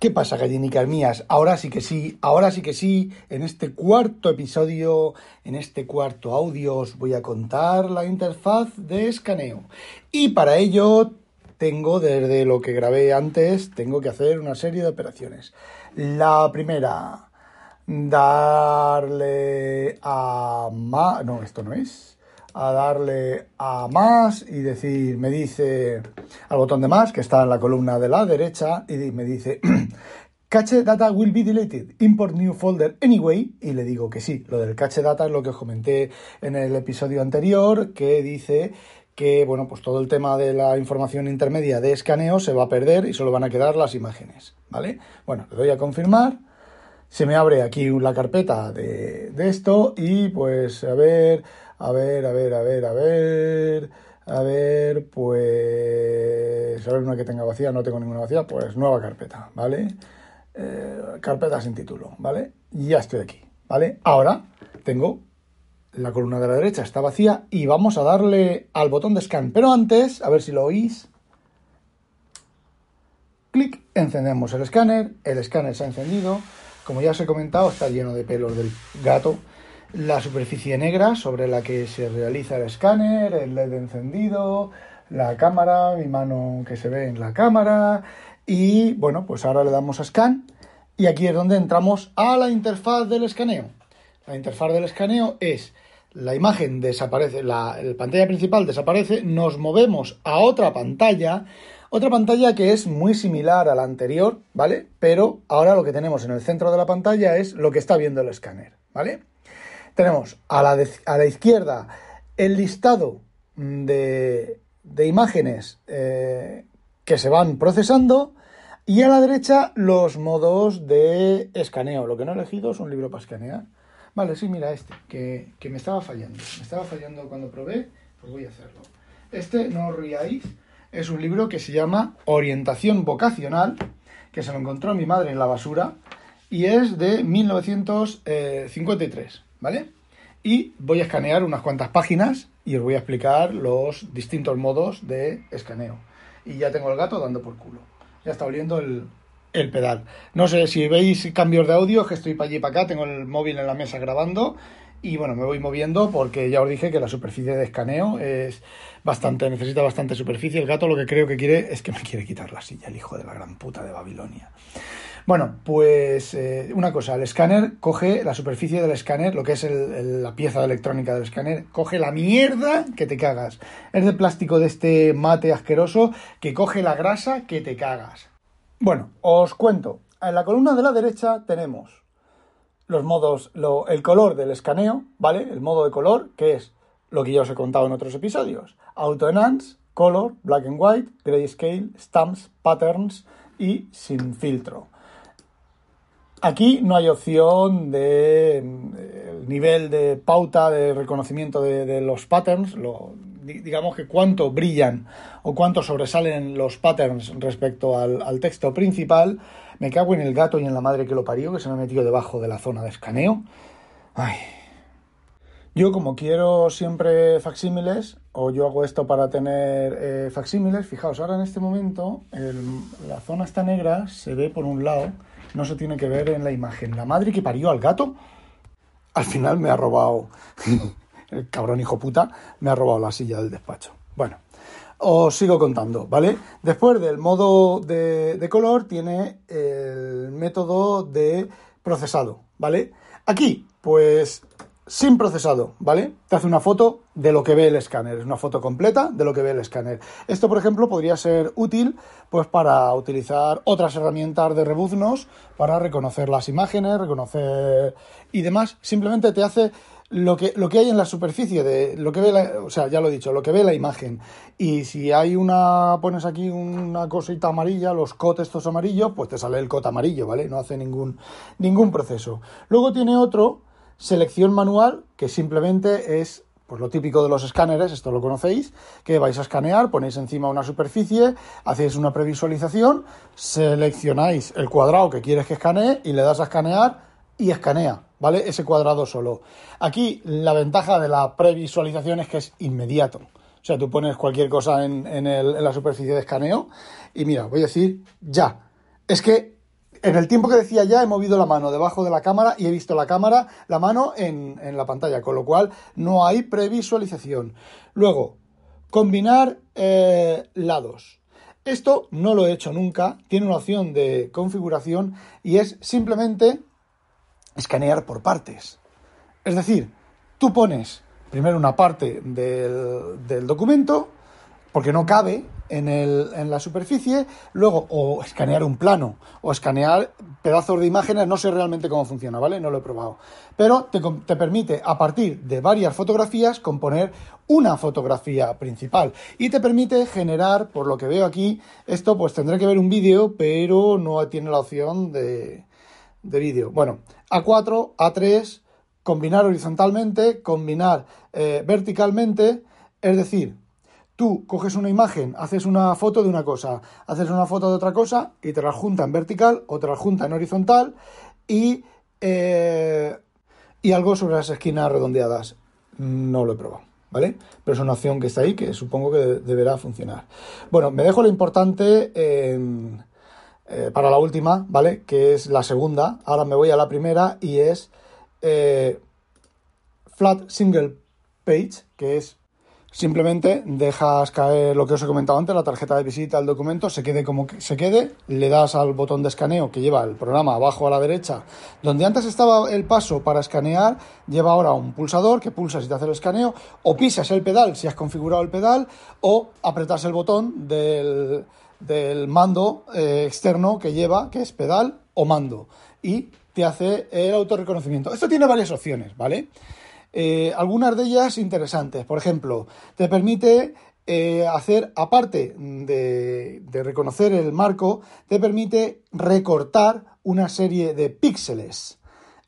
¿Qué pasa, gallinicas mías? Ahora sí que sí, ahora sí que sí, en este cuarto episodio, en este cuarto audio, os voy a contar la interfaz de escaneo. Y para ello tengo, desde lo que grabé antes, tengo que hacer una serie de operaciones. La primera, darle a más... No, esto no es a darle a más y decir, me dice al botón de más que está en la columna de la derecha y me dice Cache data will be deleted. Import new folder anyway. Y le digo que sí. Lo del cache data es lo que os comenté en el episodio anterior, que dice que, bueno, pues todo el tema de la información intermedia de escaneo se va a perder y solo van a quedar las imágenes, ¿vale? Bueno, le doy a confirmar. Se me abre aquí la carpeta de, esto y pues a ver, a ver, a ver, a ver, a ver. A ver, pues. A ver, una que tenga vacía, no tengo ninguna vacía, pues nueva carpeta, ¿vale? Eh, carpeta sin título, ¿vale? Ya estoy aquí, ¿vale? Ahora tengo la columna de la derecha, está vacía y vamos a darle al botón de scan. Pero antes, a ver si lo oís. Clic, encendemos el escáner, el escáner se ha encendido. Como ya os he comentado, está lleno de pelos del gato la superficie negra sobre la que se realiza el escáner, el LED encendido, la cámara, mi mano que se ve en la cámara y bueno, pues ahora le damos a scan y aquí es donde entramos a la interfaz del escaneo. La interfaz del escaneo es la imagen desaparece, la, pantalla principal desaparece, nos movemos a otra pantalla, otra pantalla que es muy similar a la anterior, ¿vale? Pero ahora lo que tenemos en el centro de la pantalla es lo que está viendo el escáner, ¿vale? tenemos a la, a la izquierda el listado de, imágenes eh, que se van procesando y a la derecha los modos de escaneo. Lo que no he elegido es un libro para escanear. Vale, sí, mira este, que, me estaba fallando. Me estaba fallando cuando probé, pues voy a hacerlo. Este, no os riáis, es un libro que se llama Orientación Vocacional, que se lo encontró mi madre en la basura y es de 1953. ¿vale? Y voy a escanear unas cuantas páginas y os voy a explicar los distintos modos de escaneo. Y ya tengo el gato dando por culo. Ya está oliendo el, el pedal. No sé si veis cambios de audio, que estoy para allí y para acá, tengo el móvil en la mesa grabando y bueno, me voy moviendo porque ya os dije que la superficie de escaneo es bastante, necesita bastante superficie. El gato lo que creo que quiere es que me quiere quitar la silla, el hijo de la gran puta de Babilonia. Bueno, pues eh, una cosa, el escáner coge la superficie del escáner, lo que es la pieza electrónica del escáner, coge la mierda que te cagas. Es de plástico de este mate asqueroso que coge la grasa que te cagas. Bueno, os cuento. En la columna de la derecha tenemos los modos, el color del escaneo, ¿vale? El modo de color, que es lo que ya os he contado en otros episodios. Auto Enhance, Color, Black and White, Grayscale, Stamps, Patterns y sin filtro. Aquí no hay opción de el nivel de pauta de reconocimiento de, los patterns, digamos que cuánto brillan o cuánto sobresalen los patterns respecto al, al texto principal. Me cago en el gato y en la madre que lo parió, que se me ha metido debajo de la zona de escaneo. Ay. Yo como quiero siempre facsímiles, o yo hago esto para tener eh, facsímiles, fijaos, ahora en este momento la zona está negra, se ve por un lado, no se tiene que ver en la imagen. La madre que parió al gato, al final me ha robado, el cabrón hijo puta, me ha robado la silla del despacho. Bueno, os sigo contando, ¿vale? Después del modo de, color tiene el método de procesado, ¿vale? Aquí, pues sin procesado, ¿vale? Te hace una foto de lo que ve el escáner, es una foto completa de lo que ve el escáner. Esto, por ejemplo, podría ser útil pues para utilizar otras herramientas de rebuznos para reconocer las imágenes, reconocer y demás. Simplemente te hace lo que, lo que hay en la superficie de lo que ve la, o sea, ya lo he dicho, lo que ve la imagen. Y si hay una, pones aquí una cosita amarilla, los cotes estos amarillos, pues te sale el cot amarillo, ¿vale? No hace ningún, ningún proceso. Luego tiene otro, selección manual, que simplemente es pues lo típico de los escáneres, esto lo conocéis, que vais a escanear, ponéis encima una superficie, hacéis una previsualización, seleccionáis el cuadrado que quieres que escanee y le das a escanear y escanea, ¿vale? Ese cuadrado solo. Aquí la ventaja de la previsualización es que es inmediato. O sea, tú pones cualquier cosa en, la superficie de escaneo y mira, voy a decir ya. Es que en el tiempo que decía ya he movido la mano debajo de la cámara y he visto la cámara, la mano en, en la pantalla, con lo cual no hay previsualización. Luego, combinar eh, lados. Esto no lo he hecho nunca, tiene una opción de configuración y es simplemente escanear por partes. Es decir, tú pones primero una parte del, del documento, porque no cabe en, la superficie, luego o escanear un plano o escanear pedazos de imágenes, no sé realmente cómo funciona, ¿vale? No lo he probado. Pero te, te, permite, a partir de varias fotografías, componer una fotografía principal y te permite generar, por lo que veo aquí, esto pues tendré que ver un vídeo, pero no tiene la opción de, de vídeo. Bueno, A4, A3, combinar horizontalmente, combinar eh, verticalmente, es decir, Tú coges una imagen, haces una foto de una cosa, haces una foto de otra cosa y te la junta en vertical o te la junta en horizontal y, eh, y algo sobre las esquinas redondeadas. No lo he probado, ¿vale? Pero es una opción que está ahí que supongo que deberá funcionar. Bueno, me dejo lo importante eh, para la última, ¿vale? Que es la segunda. Ahora me voy a la primera y es eh, Flat Single Page, que es Simplemente dejas caer lo que os he comentado antes, la tarjeta de visita, el documento, se quede como se quede, le das al botón de escaneo que lleva el programa abajo a la derecha, donde antes estaba el paso para escanear, lleva ahora un pulsador que pulsas y te hace el escaneo, o pisas el pedal si has configurado el pedal, o apretas el botón del, del mando eh, externo que lleva, que es pedal o mando, y te hace el autorreconocimiento. Esto tiene varias opciones, ¿vale? Eh, algunas de ellas interesantes. Por ejemplo, te permite eh, hacer, aparte de, reconocer el marco, te permite recortar una serie de píxeles.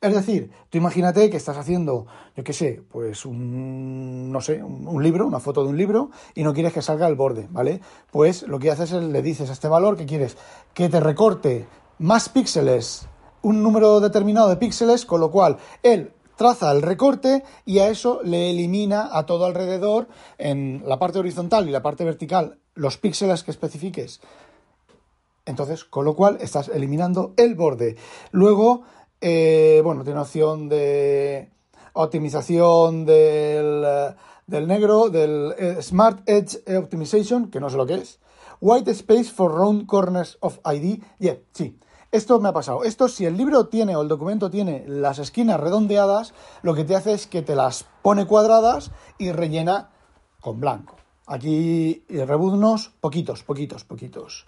Es decir, tú imagínate que estás haciendo, yo qué sé, pues un, no sé, un, un, libro, una foto de un libro, y no quieres que salga el borde, ¿vale? Pues lo que haces es le dices a este valor que quieres que te recorte más píxeles, un número determinado de píxeles, con lo cual él traza el recorte y a eso le elimina a todo alrededor en la parte horizontal y la parte vertical los píxeles que especifiques. Entonces, con lo cual estás eliminando el borde. Luego, eh, bueno, tiene opción de optimización del, del negro, del eh, Smart Edge Optimization, que no sé lo que es. White Space for Round Corners of ID. Yeah, sí. Esto me ha pasado. Esto, si el libro tiene o el documento tiene las esquinas redondeadas, lo que te hace es que te las pone cuadradas y rellena con blanco. Aquí rebuznos, poquitos, poquitos, poquitos.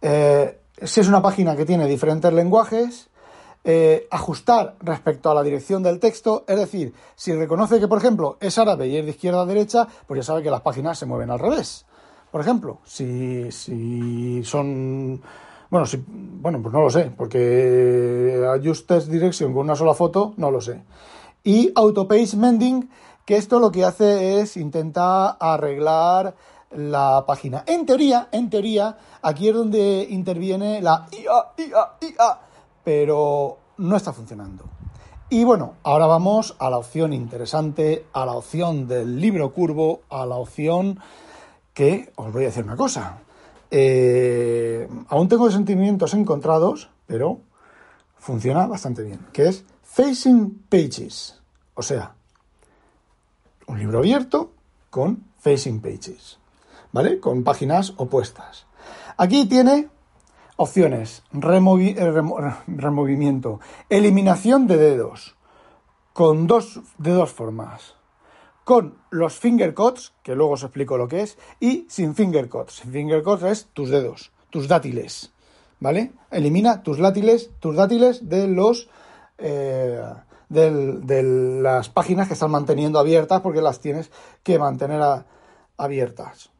Eh, si es una página que tiene diferentes lenguajes, eh, ajustar respecto a la dirección del texto, es decir, si reconoce que, por ejemplo, es árabe y es de izquierda a derecha, pues ya sabe que las páginas se mueven al revés. Por ejemplo, si, si son bueno, sí, bueno, pues no lo sé, porque ajustes direction con una sola foto, no lo sé. Y Autopage Mending, que esto lo que hace es intentar arreglar la página. En teoría, en teoría, aquí es donde interviene la IA, IA, IA, pero no está funcionando. Y bueno, ahora vamos a la opción interesante, a la opción del libro curvo, a la opción que os voy a decir una cosa. Eh, aún tengo sentimientos encontrados, pero funciona bastante bien, que es Facing Pages, o sea, un libro abierto con Facing Pages, ¿vale? Con páginas opuestas. Aquí tiene opciones, eh, removimiento, eliminación de dedos, con dos, de dos formas con los finger cuts, que luego os explico lo que es, y sin finger cuts. Sin finger cuts es tus dedos, tus dátiles, ¿vale? Elimina tus dátiles, tus dátiles de los eh, de las páginas que están manteniendo abiertas porque las tienes que mantener abiertas.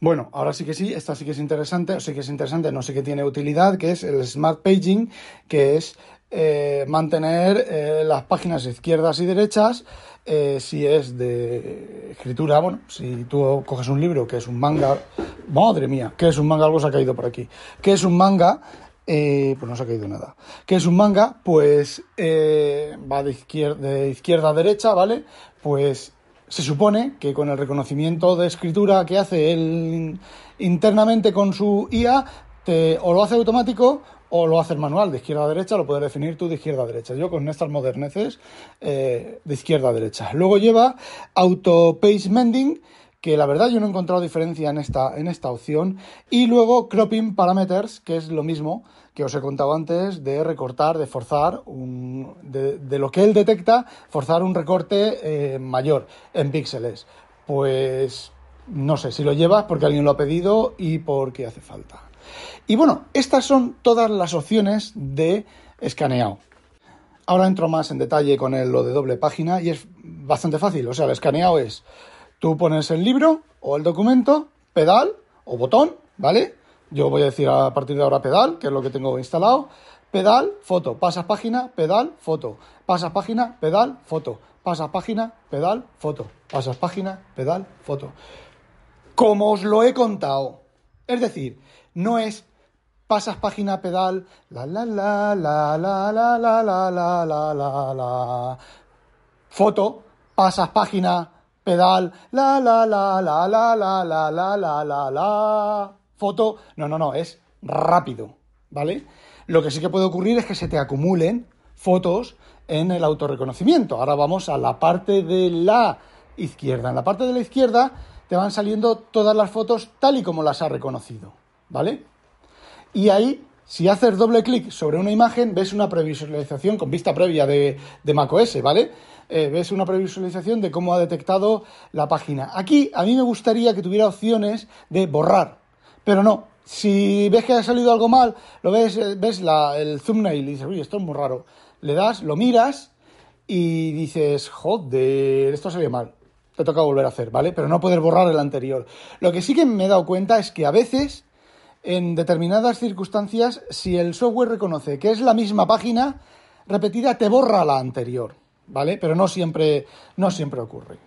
Bueno, ahora sí que sí, esta sí que es interesante, sí que es interesante, no sé qué tiene utilidad, que es el Smart Paging, que es eh, mantener eh, las páginas izquierdas y derechas eh, si es de escritura, bueno, si tú coges un libro que es un manga, madre mía, que es un manga? Algo se ha caído por aquí. ¿Qué es un manga? Pues no se ha caído nada. ¿Qué es un manga? Pues va de izquierda, de izquierda a derecha, ¿vale? Pues se supone que con el reconocimiento de escritura que hace él internamente con su IA, te, o lo hace automático o lo haces manual, de izquierda a derecha, lo puedes definir tú de izquierda a derecha. Yo con estas moderneces eh, de izquierda a derecha. Luego lleva Auto Page Mending, que la verdad yo no he encontrado diferencia en esta, en esta opción. Y luego Cropping Parameters, que es lo mismo que os he contado antes de recortar, de forzar, un, de, lo que él detecta, forzar un recorte eh, mayor en píxeles. Pues no sé si lo llevas porque alguien lo ha pedido y porque hace falta. Y bueno, estas son todas las opciones de escaneado. Ahora entro más en detalle con lo de doble página y es bastante fácil. O sea, el escaneado es, tú pones el libro o el documento, pedal o botón, ¿vale? Yo voy a decir a partir de ahora pedal, que es lo que tengo instalado. Pedal, foto, pasas página, pedal, foto, pasas página, pedal, foto, pasas página, pedal, foto, pasas página, pedal, foto. Como os lo he contado. Es decir, no es pasas página pedal, la la la la la la la la la la la la foto, pasas página pedal, la la la la la la la la la la la foto, no, no, no, es rápido, ¿vale? Lo que sí que puede ocurrir es que se te acumulen fotos en el autorreconocimiento. Ahora vamos a la parte de la izquierda. En la parte de la izquierda te van saliendo todas las fotos tal y como las ha reconocido, ¿vale? Y ahí, si haces doble clic sobre una imagen, ves una previsualización con vista previa de, de macOS, ¿vale? Eh, ves una previsualización de cómo ha detectado la página. Aquí a mí me gustaría que tuviera opciones de borrar, pero no. Si ves que ha salido algo mal, lo ves, eh, ves la, el thumbnail y dices, uy, esto es muy raro. Le das, lo miras y dices, joder, esto salió mal. Te toca volver a hacer, ¿vale? Pero no puedes borrar el anterior. Lo que sí que me he dado cuenta es que a veces en determinadas circunstancias, si el software reconoce que es la misma página repetida, te borra la anterior, ¿vale? Pero no siempre, no siempre ocurre.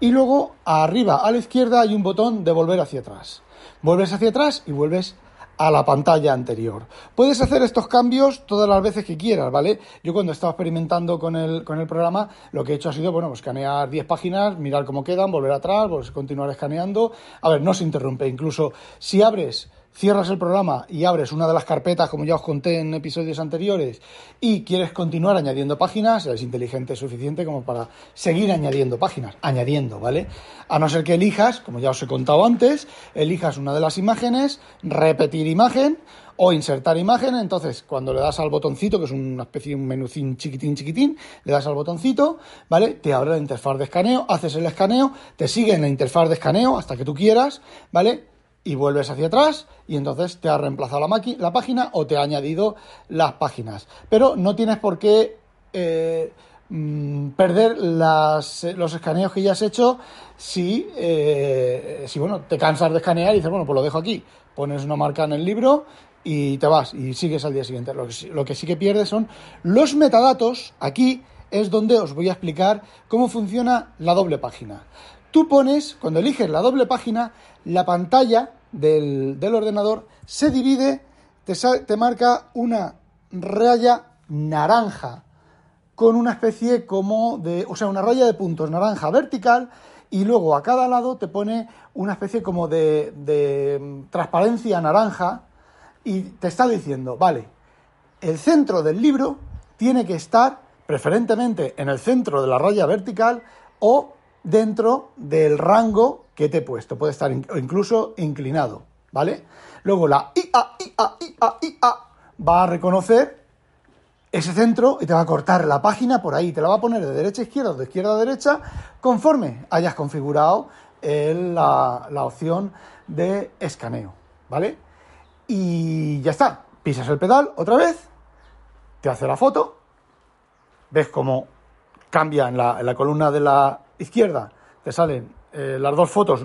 Y luego, arriba a la izquierda hay un botón de volver hacia atrás. Vuelves hacia atrás y vuelves a la pantalla anterior. Puedes hacer estos cambios todas las veces que quieras, ¿vale? Yo cuando estaba experimentando con el, con el programa, lo que he hecho ha sido, bueno, pues escanear 10 páginas, mirar cómo quedan, volver atrás, pues continuar escaneando. A ver, no se interrumpe. Incluso si abres cierras el programa y abres una de las carpetas, como ya os conté en episodios anteriores, y quieres continuar añadiendo páginas, eres inteligente suficiente como para seguir añadiendo páginas, añadiendo, ¿vale? A no ser que elijas, como ya os he contado antes, elijas una de las imágenes, repetir imagen o insertar imagen, entonces cuando le das al botoncito, que es una especie de un menucín chiquitín chiquitín, le das al botoncito, ¿vale? Te abre la interfaz de escaneo, haces el escaneo, te sigue en la interfaz de escaneo hasta que tú quieras, ¿vale? Y vuelves hacia atrás y entonces te ha reemplazado la, la página o te ha añadido las páginas. Pero no tienes por qué eh, mm, perder las, los escaneos que ya has hecho si, eh, si bueno, te cansas de escanear y dices, bueno, pues lo dejo aquí. Pones una marca en el libro y te vas y sigues al día siguiente. Lo que, lo que sí que pierdes son los metadatos. Aquí es donde os voy a explicar cómo funciona la doble página. Tú pones, cuando eliges la doble página, la pantalla del, ordenador se divide, te, te marca una raya naranja con una especie como de, o sea, una raya de puntos naranja vertical y luego a cada lado te pone una especie como de, de transparencia naranja y te está diciendo, vale, el centro del libro tiene que estar preferentemente en el centro de la raya vertical o dentro del rango que te he puesto. Puede estar incluso inclinado, ¿vale? Luego la IA, IA, IA, IA va a reconocer ese centro y te va a cortar la página por ahí. Te la va a poner de derecha a izquierda o de izquierda a derecha conforme hayas configurado la, la opción de escaneo, ¿vale? Y ya está. Pisas el pedal otra vez, te hace la foto, ves cómo cambia en la columna de la izquierda te salen eh, las dos fotos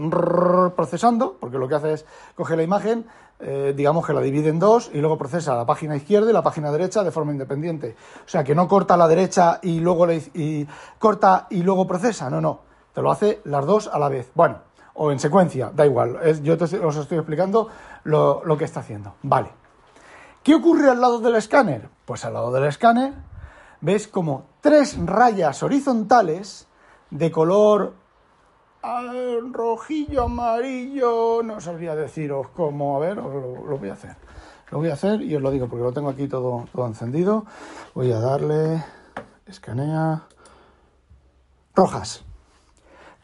procesando, porque lo que hace es coge la imagen, eh, digamos que la divide en dos y luego procesa la página izquierda y la página derecha de forma independiente. O sea, que no corta la derecha y luego y corta y luego procesa, no, no, te lo hace las dos a la vez. Bueno, o en secuencia, da igual, yo os estoy explicando lo, lo que está haciendo. Vale. ¿Qué ocurre al lado del escáner? Pues al lado del escáner ves como tres rayas horizontales de color rojillo, amarillo, no sabría deciros cómo, a ver, lo, lo, voy a hacer. Lo voy a hacer y os lo digo porque lo tengo aquí todo, todo encendido. Voy a darle, escanea, rojas.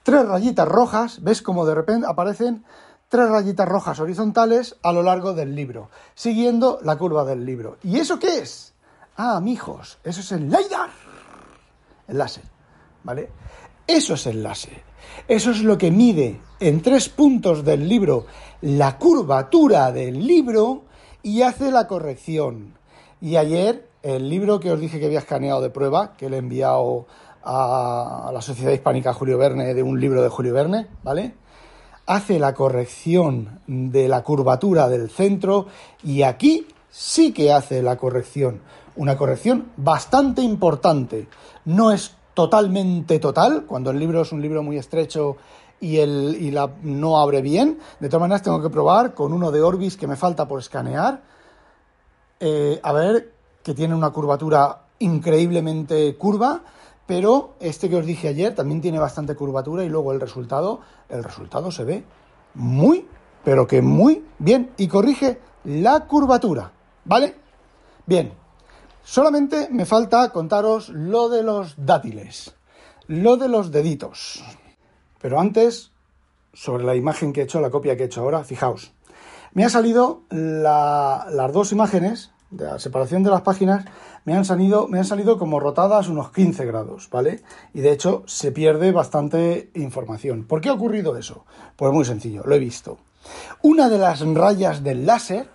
Tres rayitas rojas, ves como de repente aparecen tres rayitas rojas horizontales a lo largo del libro, siguiendo la curva del libro. ¿Y eso qué es? Ah, mijos, eso es el LiDAR, el láser, ¿vale? Eso es el láser. Eso es lo que mide en tres puntos del libro la curvatura del libro y hace la corrección. Y ayer, el libro que os dije que había escaneado de prueba, que le he enviado a la Sociedad Hispánica Julio Verne, de un libro de Julio Verne, ¿vale? Hace la corrección de la curvatura del centro y aquí sí que hace la corrección. Una corrección bastante importante. No es totalmente total, cuando el libro es un libro muy estrecho y, el, y la, no abre bien. De todas maneras, tengo que probar con uno de Orbis que me falta por escanear. Eh, a ver, que tiene una curvatura increíblemente curva, pero este que os dije ayer también tiene bastante curvatura y luego el resultado, el resultado se ve muy, pero que muy bien y corrige la curvatura, ¿vale? Bien, solamente me falta contaros lo de los dátiles, lo de los deditos. Pero antes, sobre la imagen que he hecho, la copia que he hecho ahora, fijaos, me han salido las dos imágenes de la separación de las páginas me han salido, me han salido como rotadas unos 15 grados, ¿vale? Y de hecho se pierde bastante información. ¿Por qué ha ocurrido eso? Pues muy sencillo, lo he visto. Una de las rayas del láser,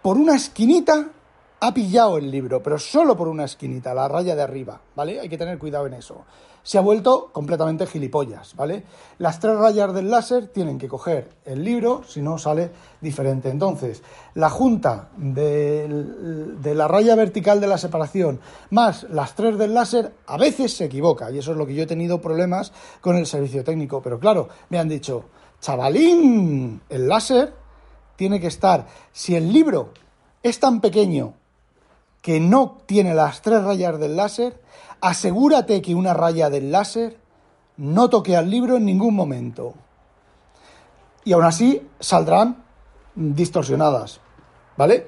por una esquinita, ha pillado el libro, pero solo por una esquinita, la raya de arriba, ¿vale? Hay que tener cuidado en eso se ha vuelto completamente gilipollas, ¿vale? Las tres rayas del láser tienen que coger el libro, si no sale diferente. Entonces, la junta de, de, la raya vertical de la separación más las tres del láser a veces se equivoca, y eso es lo que yo he tenido problemas con el servicio técnico. Pero claro, me han dicho, chavalín, el láser tiene que estar, si el libro es tan pequeño que no tiene las tres rayas del láser, asegúrate que una raya del láser no toque al libro en ningún momento. Y aún así saldrán distorsionadas, ¿vale?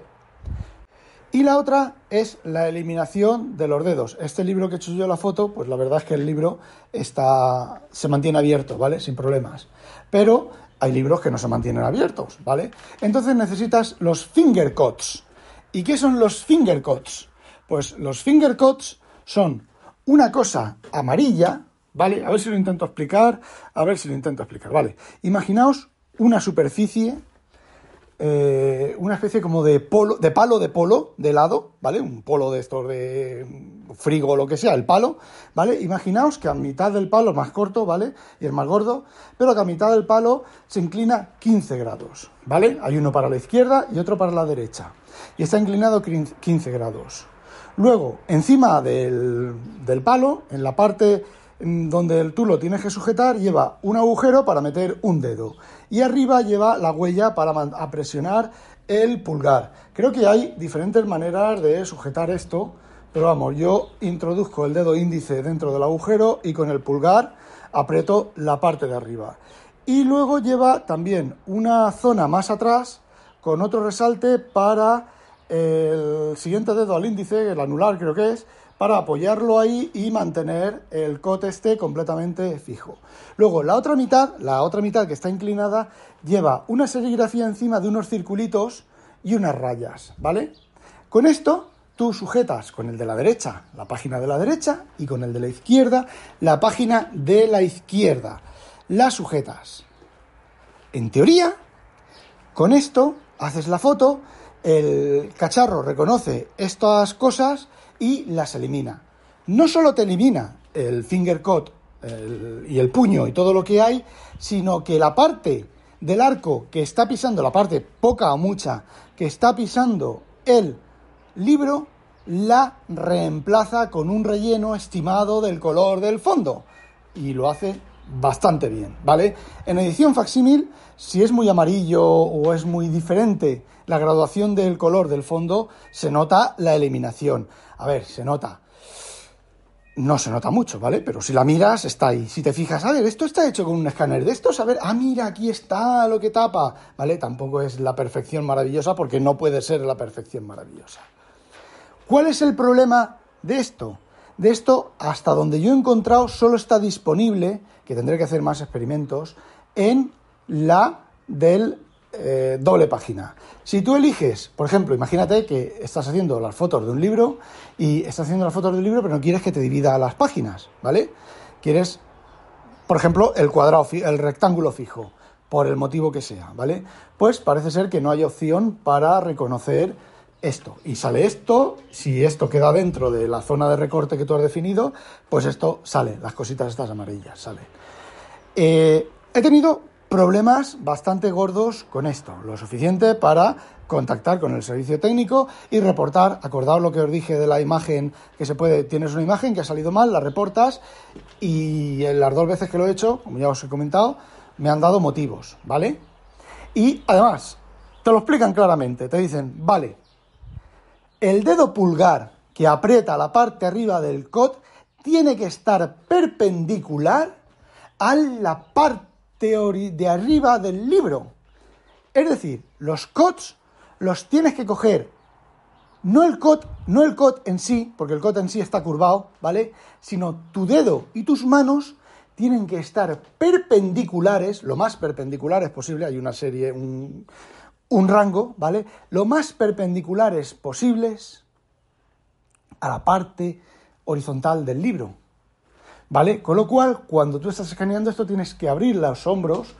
Y la otra es la eliminación de los dedos. Este libro que he hecho yo la foto, pues la verdad es que el libro está, se mantiene abierto, ¿vale? Sin problemas. Pero hay libros que no se mantienen abiertos, ¿vale? Entonces necesitas los finger cuts. ¿Y qué son los finger cuts? Pues los finger cuts son una cosa amarilla, ¿vale? A ver si lo intento explicar, a ver si lo intento explicar, ¿vale? Imaginaos una superficie, eh, una especie como de, polo, de palo de polo de helado, ¿vale? Un polo de estos de frigo o lo que sea, el palo, ¿vale? Imaginaos que a mitad del palo, más corto, ¿vale? Y el más gordo, pero que a mitad del palo se inclina 15 grados, ¿vale? Hay uno para la izquierda y otro para la derecha. Y está inclinado 15 grados. Luego, encima del, palo, en la parte donde tú lo tienes que sujetar, lleva un agujero para meter un dedo. Y arriba lleva la huella para presionar el pulgar. Creo que hay diferentes maneras de sujetar esto, pero vamos, yo introduzco el dedo índice dentro del agujero y con el pulgar aprieto la parte de arriba. Y luego lleva también una zona más atrás con otro resalte para el siguiente dedo al índice, el anular creo que es, para apoyarlo ahí y mantener el cote este completamente fijo. Luego, la otra mitad, la otra mitad que está inclinada, lleva una serigrafía encima de unos circulitos y unas rayas, ¿vale? Con esto tú sujetas con el de la derecha la página de la derecha y con el de la izquierda la página de la izquierda. La sujetas. En teoría, con esto haces la foto el cacharro reconoce estas cosas y las elimina. No solo te elimina el finger cut y el puño y todo lo que hay, sino que la parte del arco que está pisando, la parte poca o mucha, que está pisando el libro, la reemplaza con un relleno estimado del color del fondo. Y lo hace bastante bien, ¿vale? En edición facsímil, si es muy amarillo o es muy diferente la graduación del color del fondo, se nota la eliminación. A ver, se nota. no se nota mucho, ¿vale? Pero si la miras, está ahí. Si te fijas, a ver, esto está hecho con un escáner de estos, a ver, ah, mira, aquí está lo que tapa, ¿vale? Tampoco es la perfección maravillosa porque no puede ser la perfección maravillosa. ¿Cuál es el problema de esto? De esto, hasta donde yo he encontrado, solo está disponible, que tendré que hacer más experimentos, en la del eh, doble página. Si tú eliges, por ejemplo, imagínate que estás haciendo las fotos de un libro y estás haciendo las fotos del libro, pero no quieres que te divida las páginas, ¿vale? Quieres, por ejemplo, el cuadrado, el rectángulo fijo, por el motivo que sea, ¿vale? Pues parece ser que no hay opción para reconocer esto. Y sale esto, si esto queda dentro de la zona de recorte que tú has definido, pues esto sale, las cositas estas amarillas, sale. Eh, he tenido problemas bastante gordos con esto, lo suficiente para contactar con el servicio técnico y reportar, acordaos lo que os dije de la imagen que se puede, tienes una imagen que ha salido mal, la reportas y las dos veces que lo he hecho, como ya os he comentado, me han dado motivos, ¿vale? Y además, te lo explican claramente, te dicen, vale, el dedo pulgar que aprieta la parte arriba del COD tiene que estar perpendicular a la parte de arriba del libro. Es decir, los cots los tienes que coger, no el cot, no el cot en sí, porque el cot en sí está curvado, ¿vale? Sino tu dedo y tus manos tienen que estar perpendiculares, lo más perpendiculares posible, hay una serie, un, un rango, ¿vale? Lo más perpendiculares posibles a la parte horizontal del libro. ¿Vale? Con lo cual, cuando tú estás escaneando esto, tienes que abrir los hombros,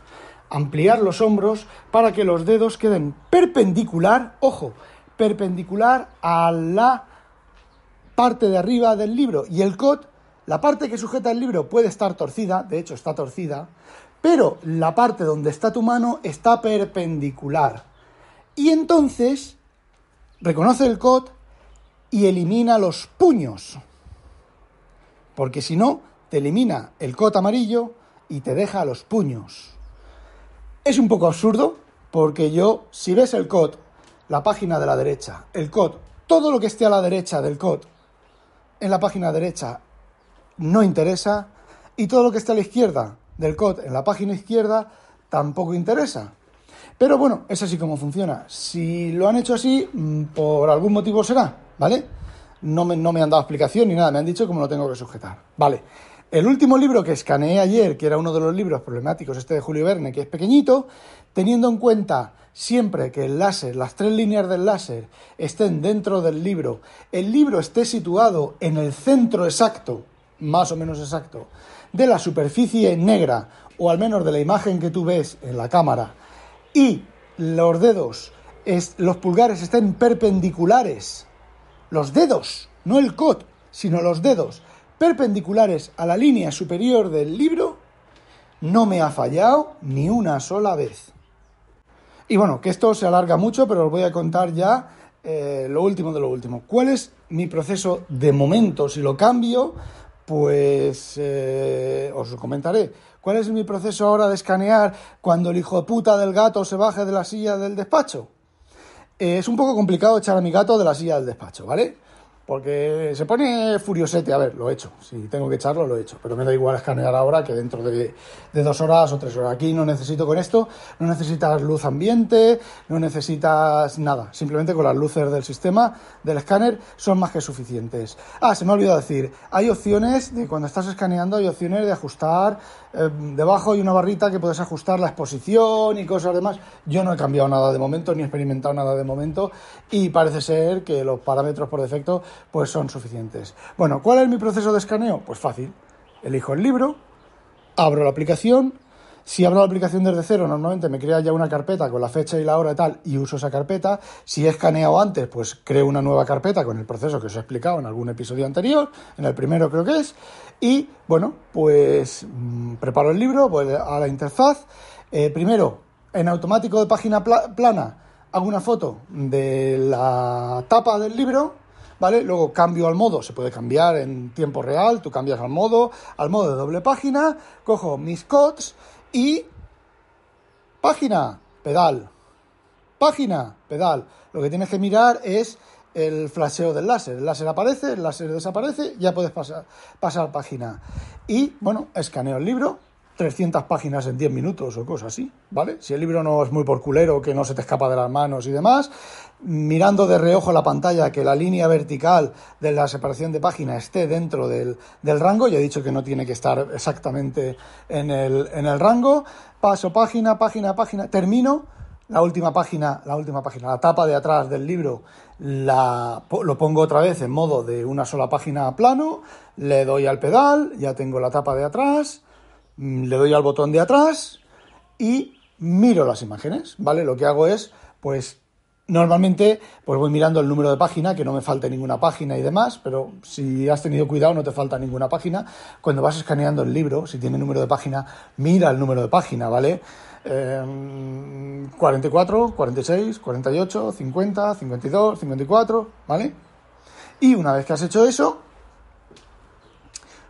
ampliar los hombros para que los dedos queden perpendicular, ojo, perpendicular a la parte de arriba del libro. Y el COT, la parte que sujeta el libro puede estar torcida, de hecho está torcida, pero la parte donde está tu mano está perpendicular. Y entonces reconoce el COT y elimina los puños. Porque si no, te elimina el cot amarillo y te deja los puños. Es un poco absurdo porque yo, si ves el cot, la página de la derecha, el cot, todo lo que esté a la derecha del cot en la página derecha no interesa y todo lo que esté a la izquierda del cot en la página izquierda tampoco interesa. Pero bueno, es así como funciona. Si lo han hecho así, mm, por algún motivo será, ¿vale? No me, no me han dado explicación ni nada, me han dicho cómo lo tengo que sujetar. Vale. El último libro que escaneé ayer, que era uno de los libros problemáticos, este de Julio Verne, que es pequeñito, teniendo en cuenta siempre que el láser, las tres líneas del láser, estén dentro del libro, el libro esté situado en el centro exacto, más o menos exacto, de la superficie negra, o al menos de la imagen que tú ves en la cámara, y los dedos, los pulgares estén perpendiculares, los dedos, no el cot, sino los dedos, perpendiculares a la línea superior del libro, no me ha fallado ni una sola vez. Y bueno, que esto se alarga mucho, pero os voy a contar ya eh, lo último de lo último. ¿Cuál es mi proceso de momento? Si lo cambio, pues eh, os comentaré. ¿Cuál es mi proceso ahora de escanear cuando el hijo de puta del gato se baje de la silla del despacho? Eh, es un poco complicado echar a mi gato de la silla del despacho, ¿vale? Porque se pone furiosete, a ver, lo he hecho, si tengo que echarlo, lo he hecho, pero me da igual escanear ahora que dentro de, dos horas o tres horas. Aquí no necesito con esto, no necesitas luz ambiente, no necesitas nada, simplemente con las luces del sistema, del escáner, son más que suficientes. Ah, se me ha olvidado decir, hay opciones de cuando estás escaneando, hay opciones de ajustar, eh, debajo hay una barrita que puedes ajustar la exposición y cosas demás. Yo no he cambiado nada de momento, ni experimentado nada de momento, y parece ser que los parámetros por defecto pues son suficientes. Bueno, ¿cuál es mi proceso de escaneo? Pues fácil. Elijo el libro, abro la aplicación. Si abro la aplicación desde cero, normalmente me crea ya una carpeta con la fecha y la hora y tal, y uso esa carpeta. Si he escaneado antes, pues creo una nueva carpeta con el proceso que os he explicado en algún episodio anterior, en el primero creo que es. Y bueno, pues mm, preparo el libro, voy a la interfaz. Eh, primero, en automático de página plana, hago una foto de la tapa del libro ¿vale? Luego cambio al modo, se puede cambiar en tiempo real, tú cambias al modo, al modo de doble página, cojo mis codes y página, pedal, página, pedal. Lo que tienes que mirar es el flasheo del láser. El láser aparece, el láser desaparece, ya puedes pasar, pasar página. Y bueno, escaneo el libro, 300 páginas en 10 minutos o cosas así, ¿vale? Si el libro no es muy por culero, que no se te escapa de las manos y demás, mirando de reojo la pantalla que la línea vertical de la separación de página esté dentro del, rango, ya he dicho que no tiene que estar exactamente en el, en el rango, paso página, página, página, termino, la última página, la última página, la tapa de atrás del libro, la, lo pongo otra vez en modo de una sola página plano, le doy al pedal, ya tengo la tapa de atrás, Mm, le doy al botón de atrás y miro las imágenes, ¿vale? Lo que hago es, pues, normalmente, pues voy mirando el número de página, que no me falte ninguna página y demás, pero si has tenido cuidado no te falta ninguna página. Cuando vas escaneando el libro, si tiene número de página, mira el número de página, ¿vale? 44, 46, 48, 50, 52, 54, ¿vale? Y una vez que has hecho eso,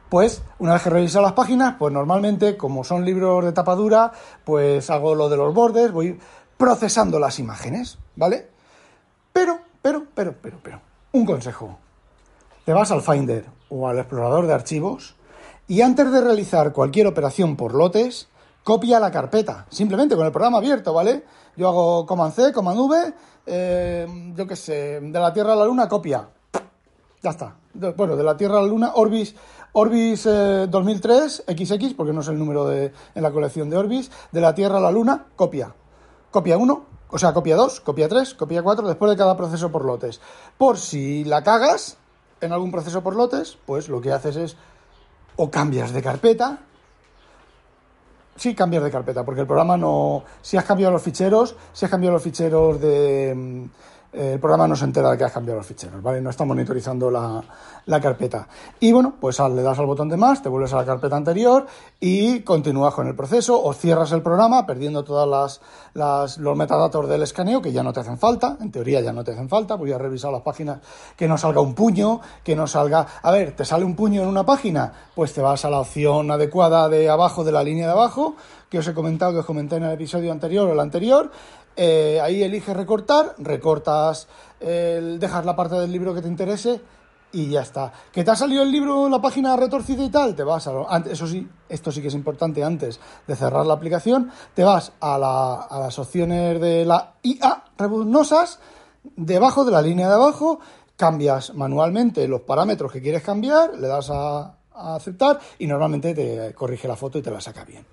pues una vez que reviso las páginas, pues normalmente, como son libros de tapa dura, pues hago lo de los bordes, voy procesando las imágenes, ¿vale? Pero, pero, pero, pero, pero, un consejo. Te vas al Finder o al explorador de archivos y antes de realizar cualquier operación por lotes, copia la carpeta, simplemente con el programa abierto, ¿vale? Yo hago Command C, Command V, eh, yo qué sé, de la Tierra a la Luna, copia. Ya está. Bueno, de la Tierra a la Luna, Orbis Orbis 2003, eh, XX, porque no es el número de, en la colección de Orbis, de la Tierra a la Luna, copia. Copia 1, o sea, copia 2, copia 3, copia 4, después de cada proceso por lotes. Por si la cagas en algún proceso por lotes, pues lo que haces es o cambias de carpeta. Sí, cambias de carpeta, porque el programa no. Si has cambiado los ficheros, si has cambiado los ficheros de mm, el programa no se entera de que has cambiado los ficheros, ¿vale? No está monitorizando la, carpeta. Y bueno, pues le das al botón de más, te vuelves a la carpeta anterior y continúas con el proceso o cierras el programa perdiendo todos las, los metadatos del escaneo que ya no te hacen falta, en teoría ya no te hacen falta, voy a revisar las páginas que no salga un puño, que no salga... A ver, ¿te sale un puño en una página? Pues te vas a la opción adecuada de abajo de la línea de abajo, que os he comentado, que os comenté en el episodio anterior o el anterior, eh, ahí eliges recortar, recortas, dejas la parte del libro que te interese y ya está. ¿Que te ha salido el libro, la página retorcida y tal? Te vas a... Eso sí, esto sí que es importante antes de cerrar la aplicación. Te vas a, las opciones de la IA rebuznosas, debajo de la línea de abajo, cambias manualmente los parámetros que quieres cambiar, le das a aceptar y normalmente te corrige la foto y te la saca bien.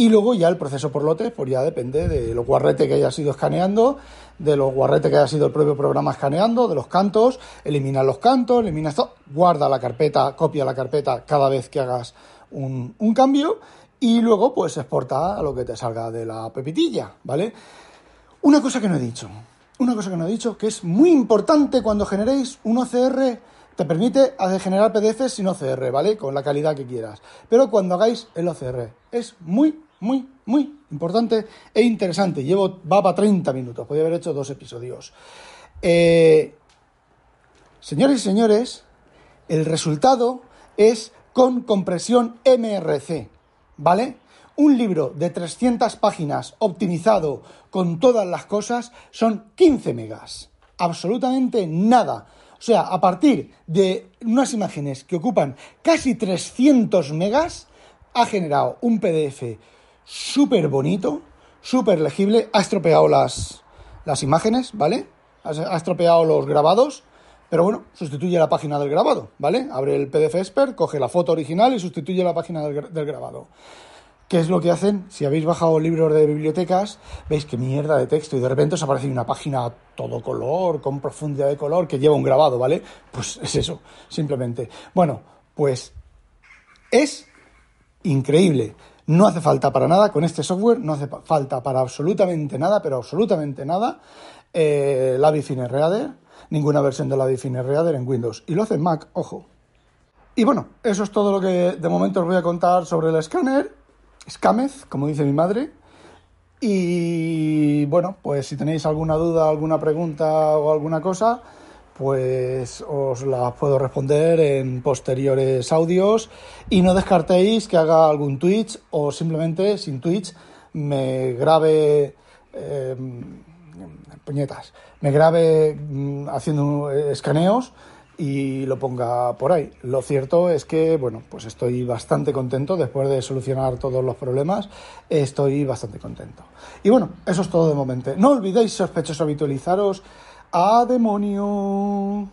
Y luego ya el proceso por lotes, pues ya depende de los guarrete que hayas ido escaneando, de los guarrete que haya sido el propio programa escaneando, de los cantos, elimina los cantos, elimina esto, guarda la carpeta, copia la carpeta cada vez que hagas un, un cambio y luego pues exporta a lo que te salga de la pepitilla, ¿vale? Una cosa que no he dicho, una cosa que no he dicho, que es muy importante cuando generéis un OCR te permite generar PDFs sin OCR, ¿vale? Con la calidad que quieras. Pero cuando hagáis el OCR, es muy muy, muy importante e interesante. Llevo, va para 30 minutos, podría haber hecho dos episodios. Eh, señores y señores, el resultado es con compresión MRC, ¿vale? Un libro de 300 páginas optimizado con todas las cosas son 15 megas. Absolutamente nada. O sea, a partir de unas imágenes que ocupan casi 300 megas, ha generado un PDF súper bonito, súper legible. Ha estropeado las, las imágenes, ¿vale? Ha estropeado los grabados, pero bueno, sustituye la página del grabado, ¿vale? Abre el PDF Expert, coge la foto original y sustituye la página del, del grabado. ¿Qué es lo que hacen? Si habéis bajado libros de bibliotecas, veis que mierda de texto y de repente os aparece una página todo color, con profundidad de color, que lleva un grabado, ¿vale? Pues es eso, simplemente. Bueno, pues es increíble. No hace falta para nada con este software, no hace falta para absolutamente nada, pero absolutamente nada, eh, la Bifine Reader, ninguna versión de la Bifine Reader en Windows. Y lo hace en Mac, ojo. Y bueno, eso es todo lo que de momento os voy a contar sobre el escáner, Scamez, como dice mi madre. Y bueno, pues si tenéis alguna duda, alguna pregunta o alguna cosa, pues os las puedo responder en posteriores audios y no descartéis que haga algún Twitch o simplemente sin Twitch me grabe em, puñetas, me grabe mm, haciendo escaneos y lo ponga por ahí. Lo cierto es que, bueno, pues estoy bastante contento después de solucionar todos los problemas. Estoy bastante contento. Y bueno, eso es todo de momento. No olvidéis, sospechosos, habitualizaros. ¡A demonio!